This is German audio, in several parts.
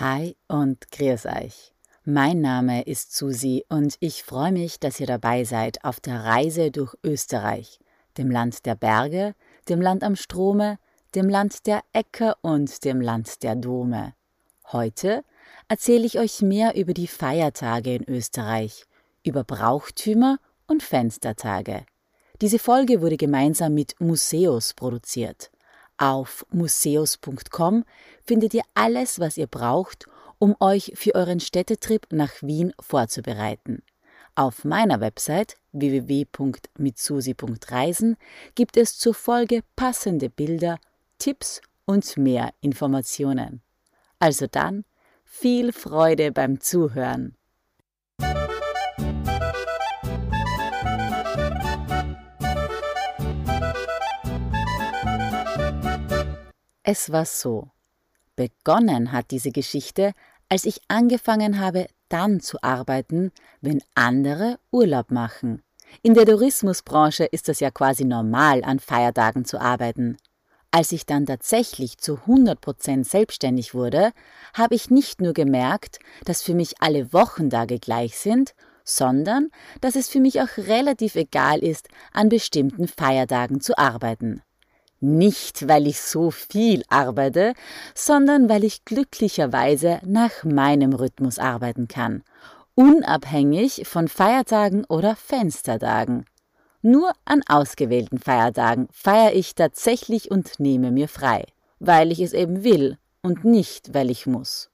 Hi und grüß euch. Mein Name ist Susi und ich freue mich, dass ihr dabei seid auf der Reise durch Österreich, dem Land der Berge, dem Land am Strome, dem Land der Äcker und dem Land der Dome. Heute erzähle ich euch mehr über die Feiertage in Österreich, über Brauchtümer und Fenstertage. Diese Folge wurde gemeinsam mit Museus produziert. Auf museus.com findet ihr alles, was ihr braucht, um euch für euren Städtetrip nach Wien vorzubereiten. Auf meiner Website www.mitsusi.reisen gibt es zur Folge passende Bilder, Tipps und mehr Informationen. Also dann, viel Freude beim Zuhören. Es war so. Begonnen hat diese Geschichte, als ich angefangen habe, dann zu arbeiten, wenn andere Urlaub machen. In der Tourismusbranche ist es ja quasi normal, an Feiertagen zu arbeiten. Als ich dann tatsächlich zu 100 Prozent selbstständig wurde, habe ich nicht nur gemerkt, dass für mich alle Wochentage gleich sind, sondern dass es für mich auch relativ egal ist, an bestimmten Feiertagen zu arbeiten. Nicht, weil ich so viel arbeite, sondern weil ich glücklicherweise nach meinem Rhythmus arbeiten kann, unabhängig von Feiertagen oder Fenstertagen. Nur an ausgewählten Feiertagen feiere ich tatsächlich und nehme mir frei, weil ich es eben will und nicht, weil ich muss.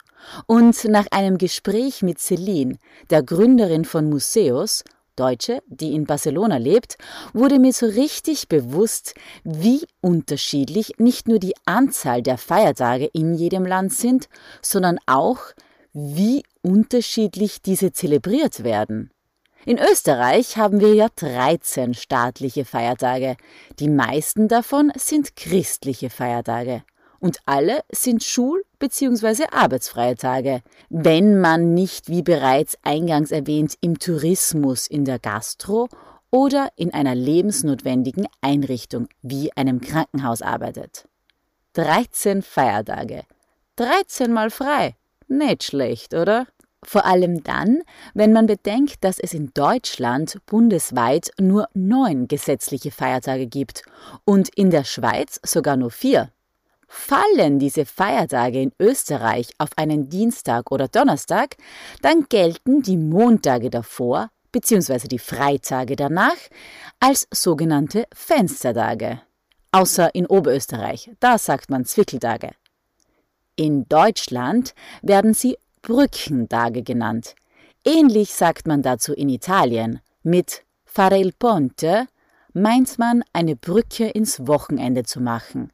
Und nach einem Gespräch mit Celine, der Gründerin von Museus, Deutsche, die in Barcelona lebt, wurde mir so richtig bewusst, wie unterschiedlich nicht nur die Anzahl der Feiertage in jedem Land sind, sondern auch, wie unterschiedlich diese zelebriert werden. In Österreich haben wir ja 13 staatliche Feiertage. Die meisten davon sind christliche Feiertage und alle sind schul- bzw. arbeitsfreie Tage, wenn man nicht, wie bereits eingangs erwähnt, im Tourismus, in der Gastro oder in einer lebensnotwendigen Einrichtung wie einem Krankenhaus arbeitet. 13 Feiertage. 13 mal frei. Nicht schlecht, oder? Vor allem dann, wenn man bedenkt, dass es in Deutschland bundesweit nur neun gesetzliche Feiertage gibt und in der Schweiz sogar nur vier. Fallen diese Feiertage in Österreich auf einen Dienstag oder Donnerstag, dann gelten die Montage davor bzw. die Freitage danach als sogenannte Fenstertage. Außer in Oberösterreich, da sagt man Zwickeltage. In Deutschland werden sie Brückentage genannt. Ähnlich sagt man dazu in Italien. Mit Fare il Ponte meint man, eine Brücke ins Wochenende zu machen.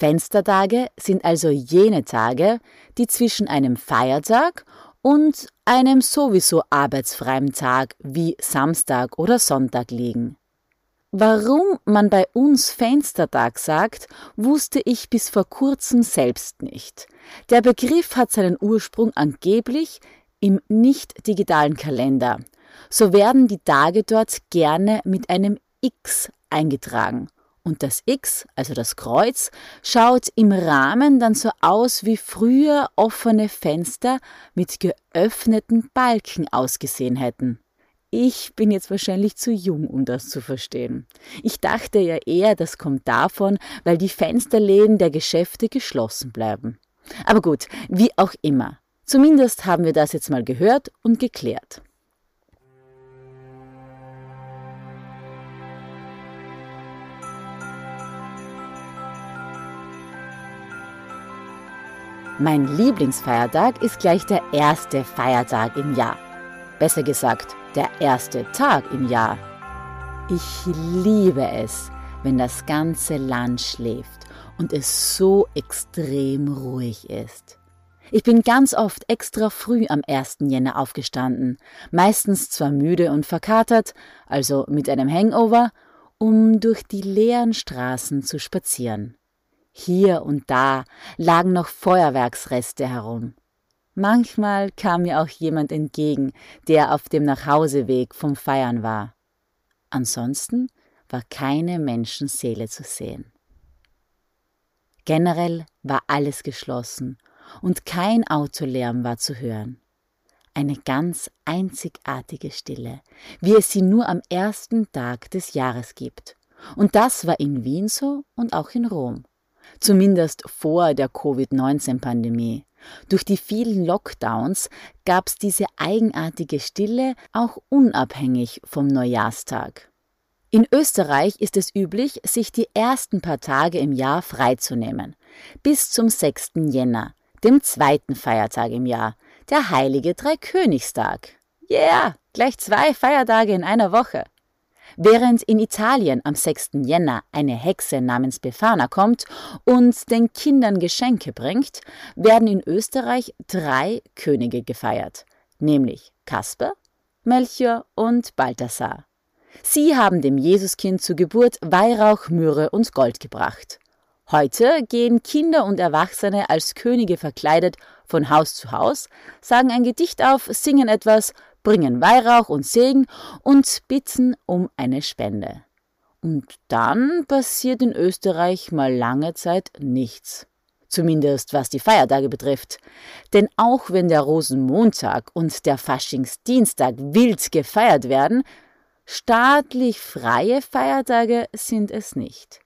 Fenstertage sind also jene Tage, die zwischen einem Feiertag und einem sowieso arbeitsfreien Tag wie Samstag oder Sonntag liegen. Warum man bei uns Fenstertag sagt, wusste ich bis vor kurzem selbst nicht. Der Begriff hat seinen Ursprung angeblich im nicht digitalen Kalender. So werden die Tage dort gerne mit einem X eingetragen und das X, also das Kreuz, schaut im Rahmen dann so aus, wie früher offene Fenster mit geöffneten Balken ausgesehen hätten. Ich bin jetzt wahrscheinlich zu jung, um das zu verstehen. Ich dachte ja eher, das kommt davon, weil die Fensterläden der Geschäfte geschlossen bleiben. Aber gut, wie auch immer. Zumindest haben wir das jetzt mal gehört und geklärt. Mein Lieblingsfeiertag ist gleich der erste Feiertag im Jahr. Besser gesagt, der erste Tag im Jahr. Ich liebe es, wenn das ganze Land schläft und es so extrem ruhig ist. Ich bin ganz oft extra früh am 1. Jänner aufgestanden, meistens zwar müde und verkatert, also mit einem Hangover, um durch die leeren Straßen zu spazieren. Hier und da lagen noch Feuerwerksreste herum. Manchmal kam mir auch jemand entgegen, der auf dem Nachhauseweg vom Feiern war. Ansonsten war keine Menschenseele zu sehen. Generell war alles geschlossen und kein Autolärm war zu hören. Eine ganz einzigartige Stille, wie es sie nur am ersten Tag des Jahres gibt. Und das war in Wien so und auch in Rom. Zumindest vor der Covid-19-Pandemie. Durch die vielen Lockdowns gab es diese eigenartige Stille auch unabhängig vom Neujahrstag. In Österreich ist es üblich, sich die ersten paar Tage im Jahr freizunehmen, bis zum 6. Jänner, dem zweiten Feiertag im Jahr, der heilige Dreikönigstag. Yeah, gleich zwei Feiertage in einer Woche. Während in Italien am 6. Jänner eine Hexe namens Befana kommt und den Kindern Geschenke bringt, werden in Österreich drei Könige gefeiert, nämlich Kasper, Melchior und Balthasar. Sie haben dem Jesuskind zur Geburt Weihrauch, Myrrhe und Gold gebracht. Heute gehen Kinder und Erwachsene als Könige verkleidet von Haus zu Haus, sagen ein Gedicht auf, singen etwas, bringen Weihrauch und Segen und bitten um eine Spende. Und dann passiert in Österreich mal lange Zeit nichts. Zumindest was die Feiertage betrifft. Denn auch wenn der Rosenmontag und der Faschingsdienstag wild gefeiert werden, staatlich freie Feiertage sind es nicht.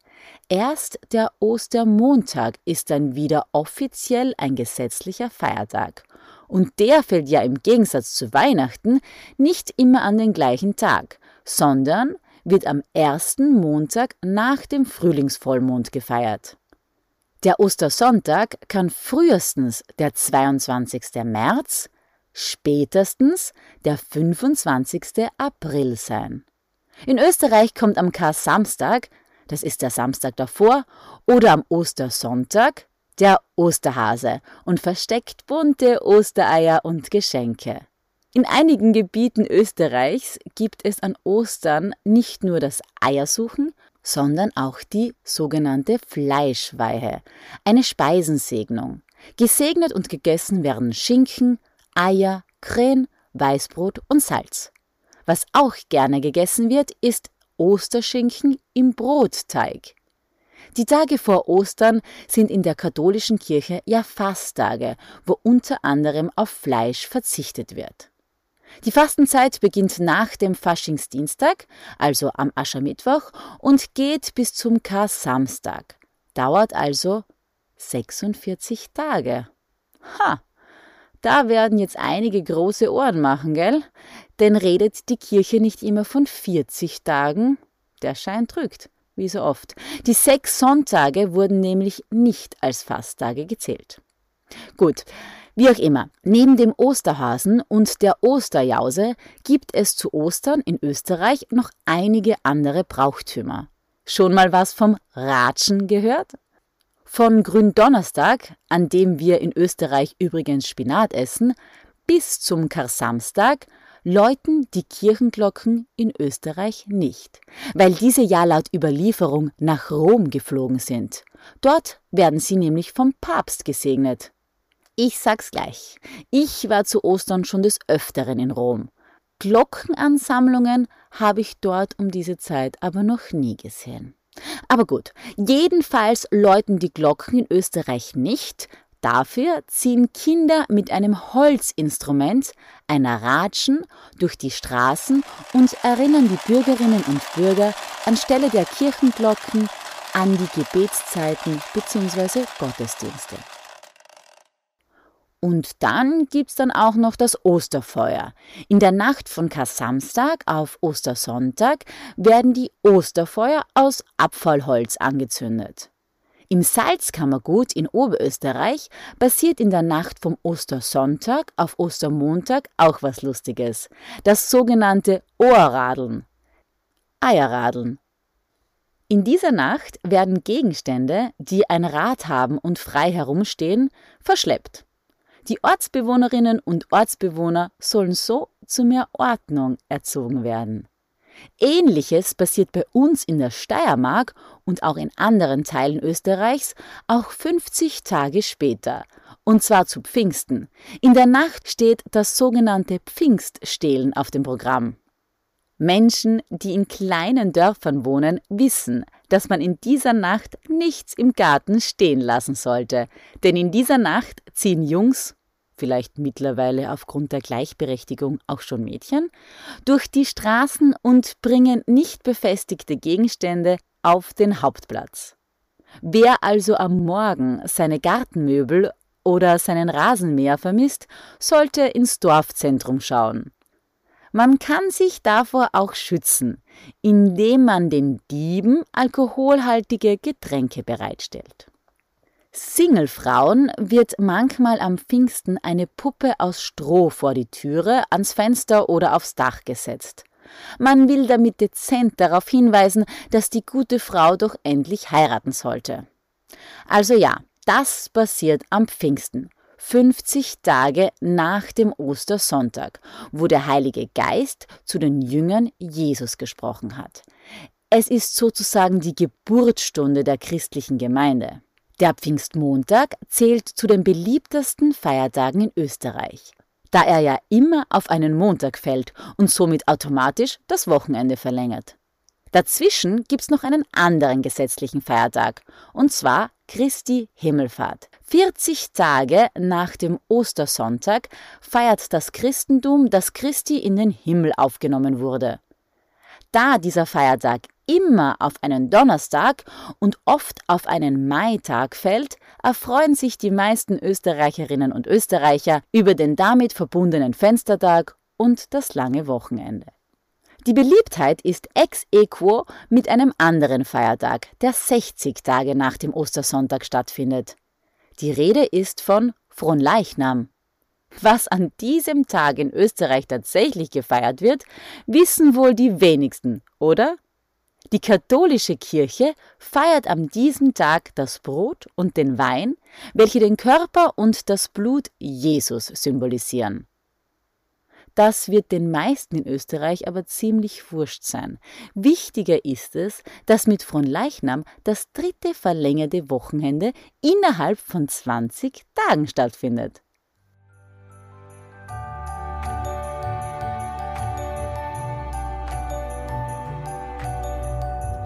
Erst der Ostermontag ist dann wieder offiziell ein gesetzlicher Feiertag. Und der fällt ja im Gegensatz zu Weihnachten nicht immer an den gleichen Tag, sondern wird am ersten Montag nach dem Frühlingsvollmond gefeiert. Der Ostersonntag kann frühestens der 22. März, spätestens der 25. April sein. In Österreich kommt am Kar-Samstag, das ist der Samstag davor, oder am Ostersonntag, der Osterhase und versteckt bunte Ostereier und Geschenke. In einigen Gebieten Österreichs gibt es an Ostern nicht nur das Eiersuchen, sondern auch die sogenannte Fleischweihe, eine Speisensegnung. Gesegnet und gegessen werden Schinken, Eier, Krähen, Weißbrot und Salz. Was auch gerne gegessen wird, ist Osterschinken im Brotteig. Die Tage vor Ostern sind in der katholischen Kirche ja Fasttage, wo unter anderem auf Fleisch verzichtet wird. Die Fastenzeit beginnt nach dem Faschingsdienstag, also am Aschermittwoch, und geht bis zum Kar-Samstag. Dauert also 46 Tage. Ha! Da werden jetzt einige große Ohren machen, gell? Denn redet die Kirche nicht immer von 40 Tagen? Der Schein trügt wie so oft. Die sechs Sonntage wurden nämlich nicht als Fasttage gezählt. Gut, wie auch immer, neben dem Osterhasen und der Osterjause gibt es zu Ostern in Österreich noch einige andere Brauchtümer. Schon mal was vom Ratschen gehört? Von Gründonnerstag, an dem wir in Österreich übrigens Spinat essen, bis zum Karsamstag läuten die Kirchenglocken in Österreich nicht, weil diese ja laut Überlieferung nach Rom geflogen sind. Dort werden sie nämlich vom Papst gesegnet. Ich sag's gleich, ich war zu Ostern schon des Öfteren in Rom. Glockenansammlungen habe ich dort um diese Zeit aber noch nie gesehen. Aber gut, jedenfalls läuten die Glocken in Österreich nicht, Dafür ziehen Kinder mit einem Holzinstrument, einer Ratschen, durch die Straßen und erinnern die Bürgerinnen und Bürger anstelle der Kirchenglocken an die Gebetszeiten bzw. Gottesdienste. Und dann gibt's dann auch noch das Osterfeuer. In der Nacht von Kasamstag auf Ostersonntag werden die Osterfeuer aus Abfallholz angezündet. Im Salzkammergut in Oberösterreich passiert in der Nacht vom Ostersonntag auf Ostermontag auch was Lustiges. Das sogenannte Ohrradeln. Eierradeln. In dieser Nacht werden Gegenstände, die ein Rad haben und frei herumstehen, verschleppt. Die Ortsbewohnerinnen und Ortsbewohner sollen so zu mehr Ordnung erzogen werden. Ähnliches passiert bei uns in der Steiermark und auch in anderen Teilen Österreichs auch 50 Tage später, und zwar zu Pfingsten. In der Nacht steht das sogenannte Pfingststehlen auf dem Programm. Menschen, die in kleinen Dörfern wohnen, wissen, dass man in dieser Nacht nichts im Garten stehen lassen sollte, denn in dieser Nacht ziehen Jungs, vielleicht mittlerweile aufgrund der Gleichberechtigung auch schon Mädchen, durch die Straßen und bringen nicht befestigte Gegenstände auf den Hauptplatz. Wer also am Morgen seine Gartenmöbel oder seinen Rasenmäher vermisst, sollte ins Dorfzentrum schauen. Man kann sich davor auch schützen, indem man den Dieben alkoholhaltige Getränke bereitstellt. Singlefrauen wird manchmal am Pfingsten eine Puppe aus Stroh vor die Türe, ans Fenster oder aufs Dach gesetzt. Man will damit dezent darauf hinweisen, dass die gute Frau doch endlich heiraten sollte. Also ja, das passiert am Pfingsten. 50 Tage nach dem Ostersonntag, wo der Heilige Geist zu den Jüngern Jesus gesprochen hat. Es ist sozusagen die Geburtsstunde der christlichen Gemeinde. Der Pfingstmontag zählt zu den beliebtesten Feiertagen in Österreich, da er ja immer auf einen Montag fällt und somit automatisch das Wochenende verlängert. Dazwischen gibt's noch einen anderen gesetzlichen Feiertag, und zwar Christi Himmelfahrt. 40 Tage nach dem Ostersonntag feiert das Christentum, dass Christi in den Himmel aufgenommen wurde. Da dieser Feiertag immer auf einen Donnerstag und oft auf einen Maitag fällt, erfreuen sich die meisten Österreicherinnen und Österreicher über den damit verbundenen Fenstertag und das lange Wochenende. Die Beliebtheit ist ex equo mit einem anderen Feiertag, der 60 Tage nach dem Ostersonntag stattfindet. Die Rede ist von Fronleichnam. Was an diesem Tag in Österreich tatsächlich gefeiert wird, wissen wohl die wenigsten, oder? Die katholische Kirche feiert an diesem Tag das Brot und den Wein, welche den Körper und das Blut Jesus symbolisieren. Das wird den meisten in Österreich aber ziemlich wurscht sein. Wichtiger ist es, dass mit Fronleichnam das dritte verlängerte Wochenende innerhalb von 20 Tagen stattfindet.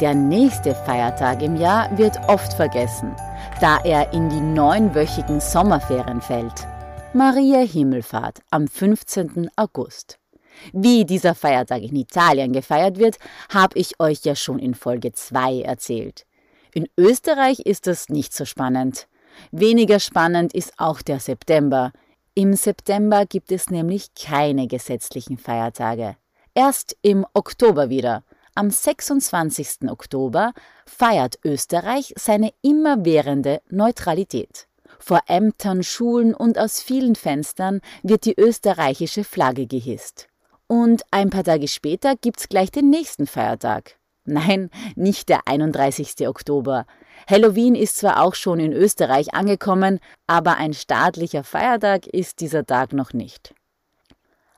Der nächste Feiertag im Jahr wird oft vergessen, da er in die neunwöchigen Sommerferien fällt. Maria Himmelfahrt am 15. August. Wie dieser Feiertag in Italien gefeiert wird, habe ich euch ja schon in Folge 2 erzählt. In Österreich ist das nicht so spannend. Weniger spannend ist auch der September. Im September gibt es nämlich keine gesetzlichen Feiertage. Erst im Oktober wieder. Am 26. Oktober feiert Österreich seine immerwährende Neutralität. Vor Ämtern, Schulen und aus vielen Fenstern wird die österreichische Flagge gehisst. Und ein paar Tage später gibt's gleich den nächsten Feiertag. Nein, nicht der 31. Oktober. Halloween ist zwar auch schon in Österreich angekommen, aber ein staatlicher Feiertag ist dieser Tag noch nicht.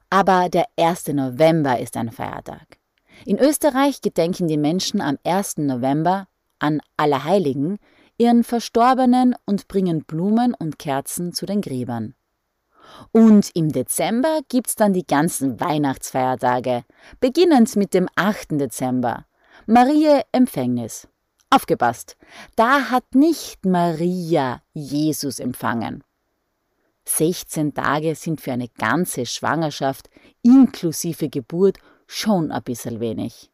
Aber der 1. November ist ein Feiertag. In Österreich gedenken die Menschen am 1. November an Allerheiligen, ihren Verstorbenen und bringen Blumen und Kerzen zu den Gräbern. Und im Dezember gibt's dann die ganzen Weihnachtsfeiertage, beginnend mit dem 8. Dezember. Maria Empfängnis. Aufgepasst, da hat nicht Maria Jesus empfangen. 16 Tage sind für eine ganze Schwangerschaft inklusive Geburt schon ein bisschen wenig.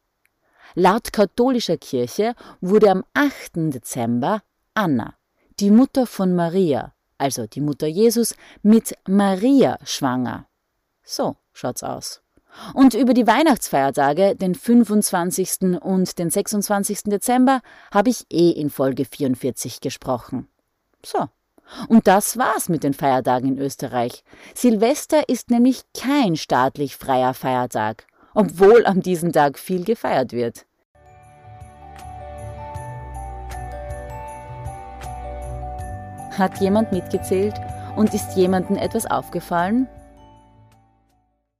Laut katholischer Kirche wurde am 8. Dezember Anna, die Mutter von Maria, also die Mutter Jesus, mit Maria schwanger. So schaut's aus. Und über die Weihnachtsfeiertage, den 25. und den 26. Dezember, habe ich eh in Folge 44 gesprochen. So. Und das war's mit den Feiertagen in Österreich. Silvester ist nämlich kein staatlich freier Feiertag, obwohl an diesem Tag viel gefeiert wird. Hat jemand mitgezählt und ist jemandem etwas aufgefallen?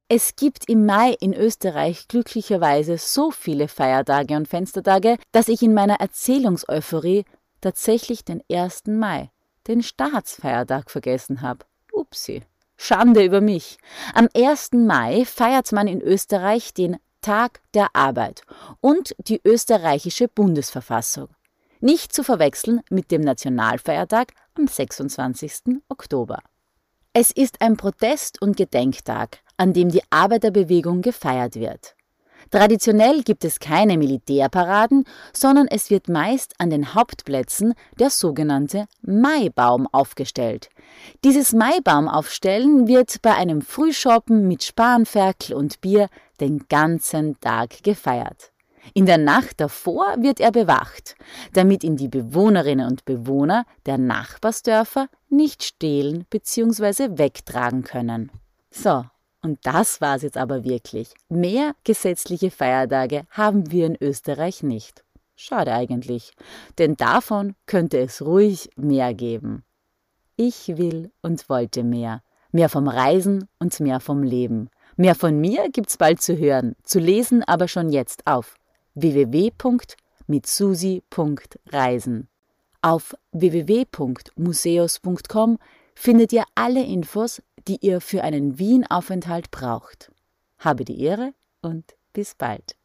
Es gibt im Mai in Österreich glücklicherweise so viele Feiertage und Fenstertage, dass ich in meiner Erzählungseuphorie tatsächlich den 1. Mai, den Staatsfeiertag, vergessen habe. Upsi. Schande über mich. Am 1. Mai feiert man in Österreich den Tag der Arbeit und die österreichische Bundesverfassung. Nicht zu verwechseln mit dem Nationalfeiertag am 26. Oktober. Es ist ein Protest- und Gedenktag, an dem die Arbeiterbewegung gefeiert wird. Traditionell gibt es keine Militärparaden, sondern es wird meist an den Hauptplätzen der sogenannte Maibaum aufgestellt. Dieses Maibaumaufstellen wird bei einem Frühschoppen mit Spanferkel und Bier den ganzen Tag gefeiert. In der Nacht davor wird er bewacht, damit ihn die Bewohnerinnen und Bewohner der Nachbarsdörfer nicht stehlen bzw. wegtragen können. So, und das war's jetzt aber wirklich. Mehr gesetzliche Feiertage haben wir in Österreich nicht. Schade eigentlich, denn davon könnte es ruhig mehr geben. Ich will und wollte mehr. Mehr vom Reisen und mehr vom Leben. Mehr von mir gibt's bald zu hören, zu lesen aber schon jetzt auf www.mitsusi.reisen. Auf www.museus.com findet ihr alle Infos, die ihr für einen Wien-Aufenthalt braucht. Habe die Ehre und bis bald.